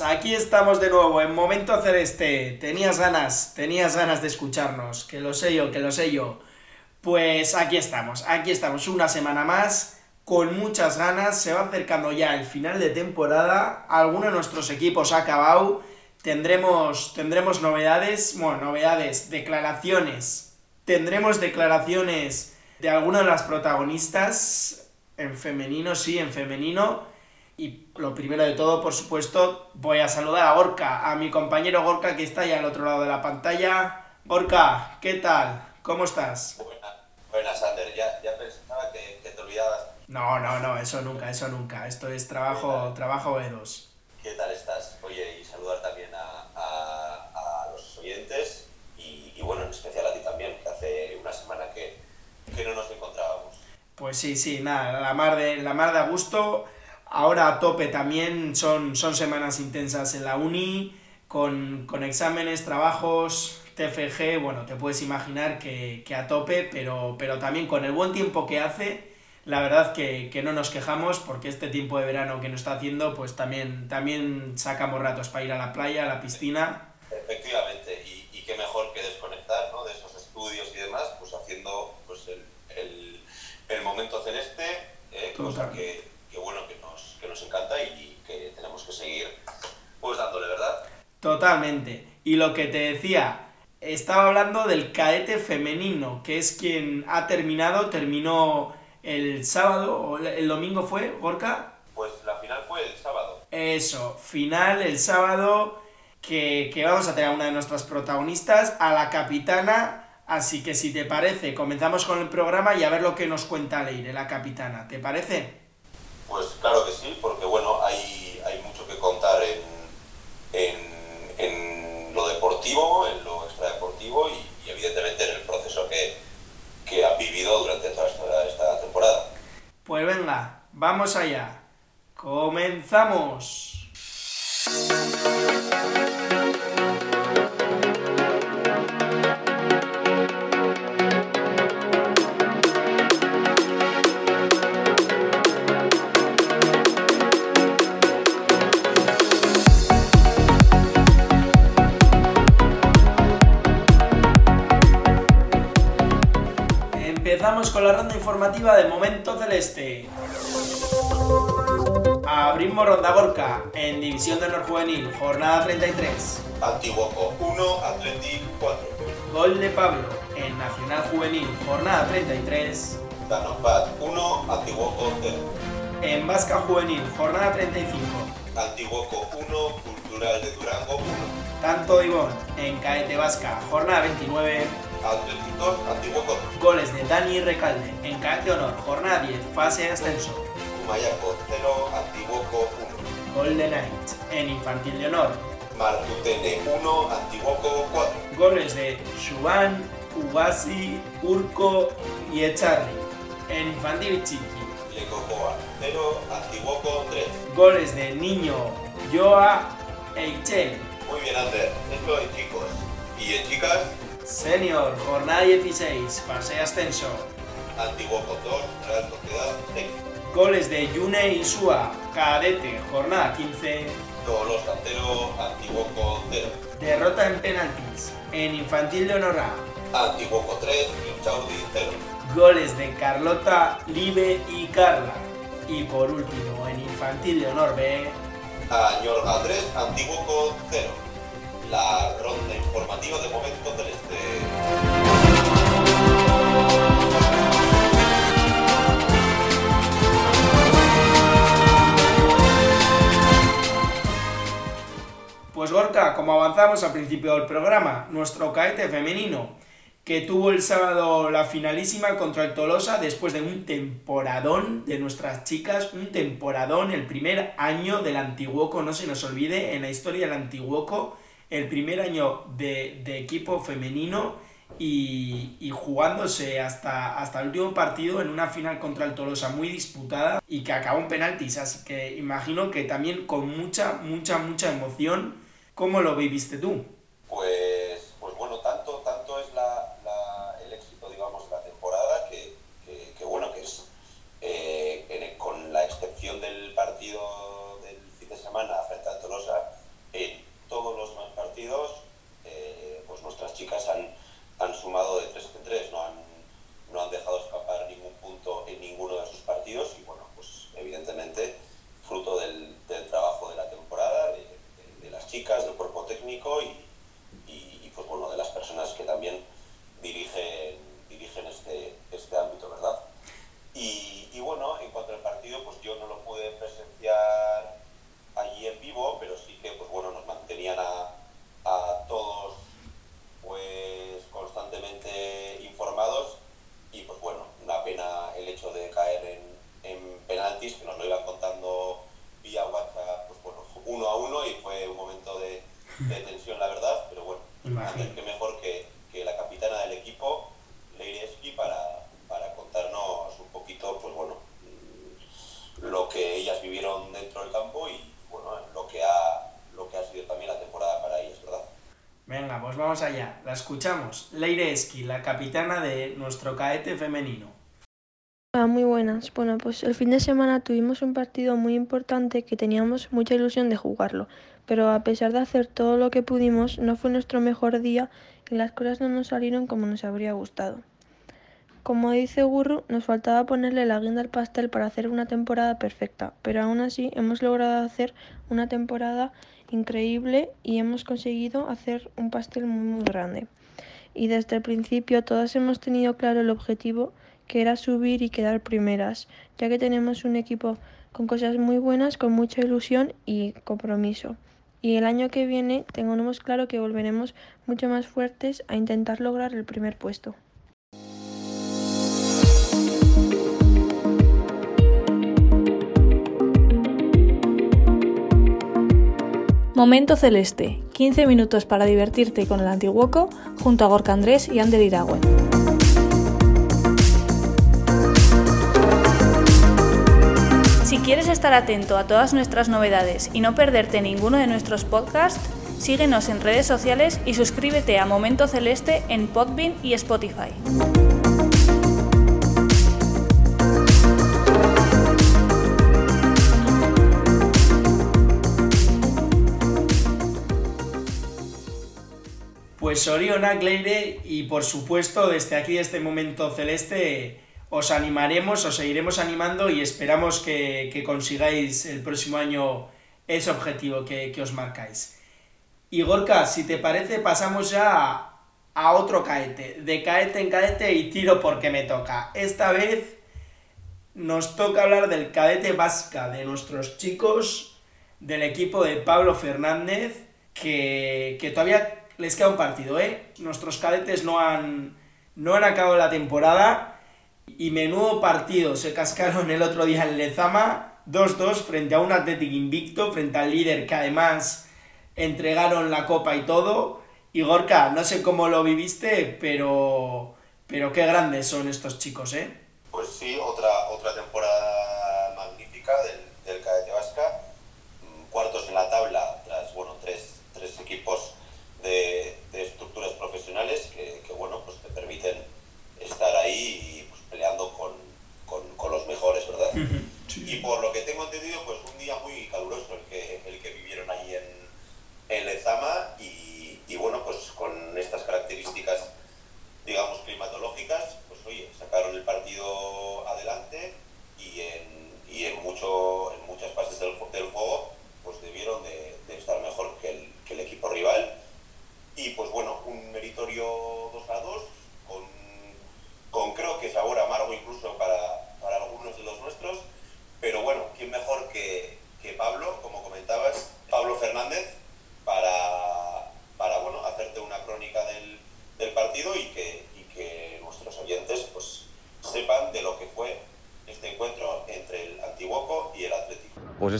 Aquí estamos de nuevo en Momento Celeste. Tenías ganas, tenías ganas de escucharnos, que lo sé yo, que lo sé yo. Pues aquí estamos, aquí estamos. Una semana más, con muchas ganas, se va acercando ya el final de temporada, alguno de nuestros equipos ha acabado, tendremos, tendremos novedades, bueno, novedades, declaraciones, tendremos declaraciones de alguna de las protagonistas, en femenino, sí, en femenino, y lo primero de todo, por supuesto, voy a saludar a Gorka, a mi compañero Gorka que está ya al otro lado de la pantalla. Gorka, ¿qué tal? ¿Cómo estás? Buenas, buenas Ander. Ya, ya pensaba que, que, te olvidabas. No, no, no, eso nunca, eso nunca. Esto es trabajo, trabajo B2. ¿Qué tal estás? Oye, y saludar también a, a, a los oyentes y, y, bueno, en especial a ti también, que hace una semana que, que no nos encontrábamos. Pues sí, sí, nada, la mar de, la mar de a gusto. Ahora a tope también, son, son semanas intensas en la uni, con, con exámenes, trabajos, TFG, bueno, te puedes imaginar que, que, a tope, pero, pero también con el buen tiempo que hace, la verdad que, que, no nos quejamos porque este tiempo de verano que nos está haciendo, pues también, también sacamos ratos para ir a la playa, a la piscina. Efectivamente, y, y qué mejor que desconectar ¿no? de esos estudios y demás, pues haciendo pues el, el, el momento celeste, eh, cosa que, Totalmente. Y lo que te decía, estaba hablando del caete femenino, que es quien ha terminado, terminó el sábado, o el domingo fue, Gorka. Pues la final fue el sábado. Eso, final el sábado, que, que vamos a tener a una de nuestras protagonistas, a la capitana. Así que si te parece, comenzamos con el programa y a ver lo que nos cuenta Leire, la capitana. ¿Te parece? Pues claro que sí, porque bueno, en lo extradeportivo y, evidentemente en el proceso que, que han vivido durante toda esta, temporada. Pues venga, vamos allá. Comenzamos. Empezamos con la ronda informativa de Momento Celeste. Abrimos ronda Gorka en División de Honor Juvenil, jornada 33. Antiguoco 1, Athletic 4. Gol de Pablo en Nacional Juvenil, jornada 33. Danopat 1, Antiguoco 0. En Vasca Juvenil, jornada 35. Antiguoco 1, Cultural de Durango 1. Tanto Ivón en Caete Vasca, jornada 29. Athletic 2, Antiguoco 2. Goles de Dani Recalde en Caete Honor, jornada 10, fase ascenso. Humayaco 0, Antiguoco 1. Gol de Knight en Infantil de Honor. Martutene 1, Antiguoco 4. Goles de Shuan, Ugasi, Urco y Echarri en Infantil Chiqui. Lecocoa 0, Antiguoco 3. Goles de Niño, Joa e Ichel. Muy bien, Ander. Esto en chicos. Y en chicas, Senior, jornada 16, fase de ascenso. Antiguoco 2, Real Sociedad 6. Goles de Yune Isua, cadete, jornada 15. Tolos 0, Antiguoco 0. Derrota en penaltis en Infantil de Honor A. Antiguoco 3, Inchaudi 0. Goles de Carlota, Libe y Carla. Y por último, en Infantil de Honor B. Añorga 3, Antiguoco 0. La ronda informativa de momento del este. Pues Gorka, como avanzamos al principio del programa, nuestro caete femenino, que tuvo el sábado la finalísima contra el Tolosa después de un temporadón de nuestras chicas, un temporadón, el primer año del Antiguoco, no se nos olvide, en la historia del Antiguoco, el primer año de, equipo femenino y, y, jugándose hasta, hasta el último partido en una final contra el Tolosa muy disputada y que acabó en penaltis, así que imagino que también con mucha, mucha, mucha emoción, ¿cómo lo viviste tú? Pues, allá. La escuchamos. Leire Esqui, la capitana de nuestro caete femenino. Hola, muy buenas. Bueno, pues el fin de semana tuvimos un partido muy importante que teníamos mucha ilusión de jugarlo, pero a pesar de hacer todo lo que pudimos, no fue nuestro mejor día y las cosas no nos salieron como nos habría gustado. Como dice Gurru, nos faltaba ponerle la guinda al pastel para hacer una temporada perfecta, pero aún así hemos logrado hacer una temporada increíble y hemos conseguido hacer un pastel muy muy grande. Y desde el principio todas hemos tenido claro el objetivo que era subir y quedar primeras, ya que tenemos un equipo con cosas muy buenas, con mucha ilusión y compromiso. Y el año que viene tenemos claro que volveremos mucho más fuertes a intentar lograr el primer puesto. Momento Celeste, 15 minutos para divertirte con el Antiguoco junto a Gorka Andrés y Ander Iragüen. Si quieres estar atento a todas nuestras novedades y no perderte ninguno de nuestros podcasts, síguenos en redes sociales y suscríbete a Momento Celeste en Podbean y Spotify. Pues Oriona, y por supuesto desde aquí, este momento celeste, os animaremos, os seguiremos animando y esperamos que, consigáis el próximo año ese objetivo que, os marcáis. Y Gorka, si te parece, pasamos ya a, otro caete, de caete en caete y tiro porque me toca. Esta vez nos toca hablar del cadete vasca, de nuestros chicos, del equipo de Pablo Fernández, que todavía les queda un partido, ¿eh? Nuestros cadetes no han, no han acabado la temporada y menudo partido se cascaron el otro día en Lezama, 2-2 frente a un Athletic invicto, frente al líder que además entregaron la copa y todo. Y Gorka, no sé cómo lo viviste, pero, pero qué grandes son estos chicos, ¿eh? Pues sí,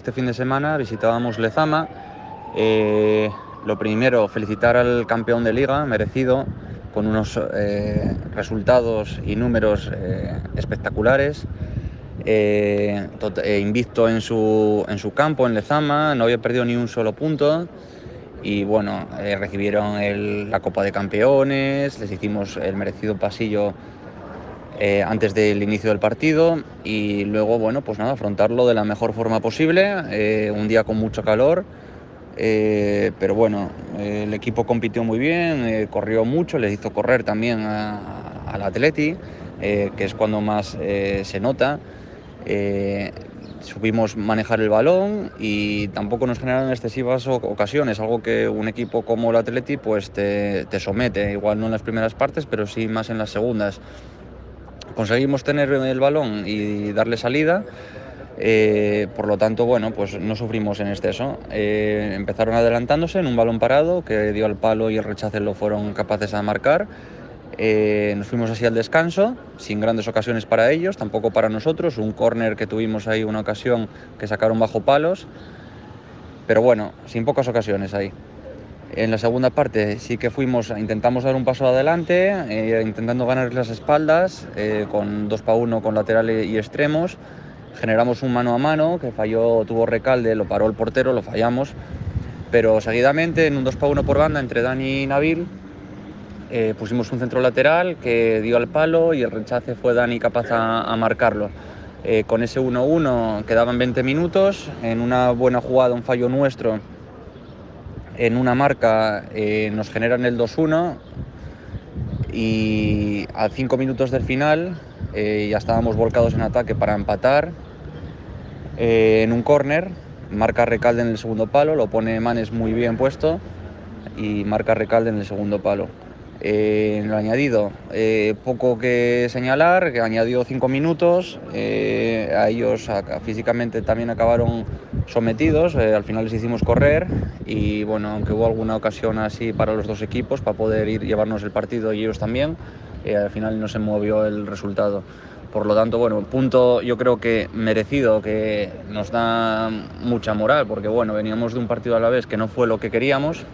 este fin de semana visitábamos Lezama. Eh, lo primero, felicitar al campeón de liga, merecido, con unos eh, resultados y números eh, espectaculares. Eh, invicto en su, en su campo, en Lezama, no había perdido ni un solo punto y bueno, recibieron la Copa de Campeones, les hicimos el merecido pasillo antes del inicio del partido y luego, bueno, pues nada, afrontarlo de la mejor forma posible, un día con mucho calor eh, pero bueno, el equipo compitió muy bien, eh, corrió mucho, les hizo correr también al Atleti, eh, que es cuando más se nota. supimos manejar el balón y tampoco nos generaron excesivas ocasiones, algo que un equipo como el Atleti pues te, te somete, igual no en las primeras partes, pero sí más en las segundas. Conseguimos tener el balón y darle salida. Eh, por lo tanto, bueno, pues no sufrimos en exceso. Eh, empezaron adelantándose en un balón parado que dio al palo y el rechace lo fueron capaces de marcar. Eh, nos fuimos así al descanso, sin grandes ocasiones para ellos, tampoco para nosotros. Un córner que tuvimos ahí, una ocasión que sacaron bajo palos. Pero bueno, sin pocas ocasiones ahí. En la segunda parte sí que fuimos, intentamos dar un paso adelante, intentando ganar las espaldas, con 2 para 1 con laterales y extremos. Generamos un mano a mano que falló, tuvo recalde, lo paró el portero, lo fallamos, pero seguidamente en un 2 para 1 por banda entre Dani y Nabil eh, pusimos un centro lateral que dio al palo y el rechace fue Dani capaz a, marcarlo. Eh, con ese 1-1 quedaban 20 minutos, en una buena jugada, un fallo nuestro, en una marca eh, nos generan el 2-1 y a 5 minutos del final ya estábamos volcados en ataque para empatar eh, en un córner, marca Recalde en el segundo palo, lo pone Manes muy bien puesto y marca Recalde en el segundo palo. Eh, en lo añadido, eh, poco que señalar, que añadió cinco minutos, a ellos físicamente también acabaron sometidos, al final les hicimos correr y bueno, aunque hubo alguna ocasión así para los dos equipos para poder ir llevarnos el partido y ellos también, al final no se movió el resultado. Por lo tanto, bueno, un punto yo creo que merecido, que nos da mucha moral, porque bueno, veníamos de un partido a la vez que no fue lo que queríamos,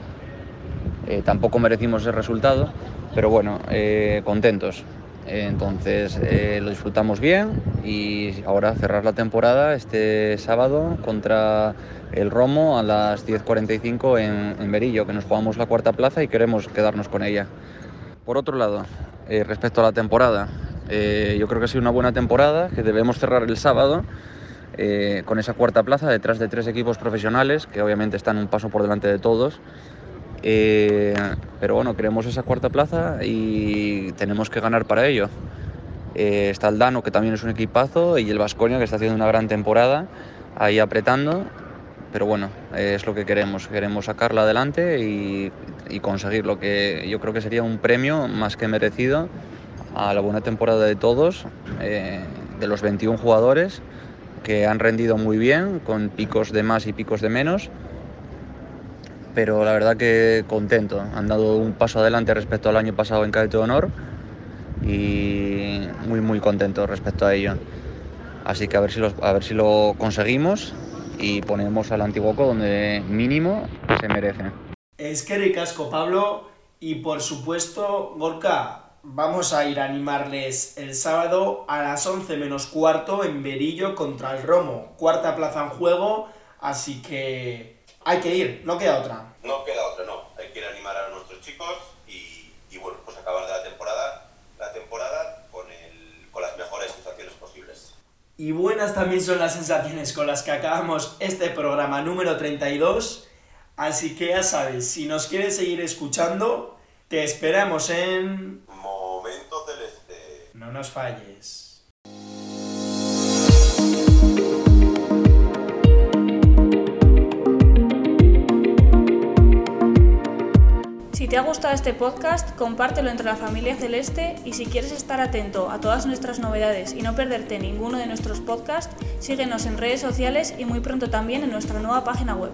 eh, tampoco merecimos el resultado, pero bueno, eh, contentos. Entonces eh, lo disfrutamos bien y ahora cerrar la temporada este sábado contra el Romo a las 10.45 en, en Berillo, que nos jugamos la cuarta plaza y queremos quedarnos con ella. Por otro lado, respecto a la temporada, eh, yo creo que ha sido una buena temporada, que debemos cerrar el sábado eh, con esa cuarta plaza detrás de tres equipos profesionales, que obviamente están un paso por delante de todos. Eh, pero bueno, queremos esa cuarta plaza y tenemos que ganar para ello. está el Dano, que también es un equipazo, y el Vasconia, que está haciendo una gran temporada, ahí apretando. Pero bueno, es lo que queremos. Queremos sacarla adelante y, y conseguir lo que yo creo que sería un premio más que merecido a la buena temporada de todos, eh, de los 21 jugadores que han rendido muy bien, con picos de más y picos de menos. Pero la verdad que contento, han dado un paso adelante respecto al año pasado en Cadete de Honor y muy muy contento respecto a ello. Así que a ver si, a ver si lo conseguimos y ponemos al Antiguoco donde mínimo se merece. Es que ricasco Pablo y por supuesto Gorka, vamos a ir a animarles el sábado a las 11 menos cuarto en Berillo contra el Romo. Cuarta plaza en juego, así que hay que ir, no queda otra. No queda otra, no. Hay que ir a animar a nuestros chicos y, bueno, pues acabar de la temporada, la temporada con, con las mejores sensaciones posibles. Y buenas también son las sensaciones con las que acabamos este programa número 32. Así que ya sabes, si nos quieres seguir escuchando, te esperamos en no nos falles. Te ha gustado este podcast, compártelo entre la familia celeste y si quieres estar atento a todas nuestras novedades y no perderte ninguno de nuestros podcasts, síguenos en redes sociales y muy pronto también en nuestra nueva página web.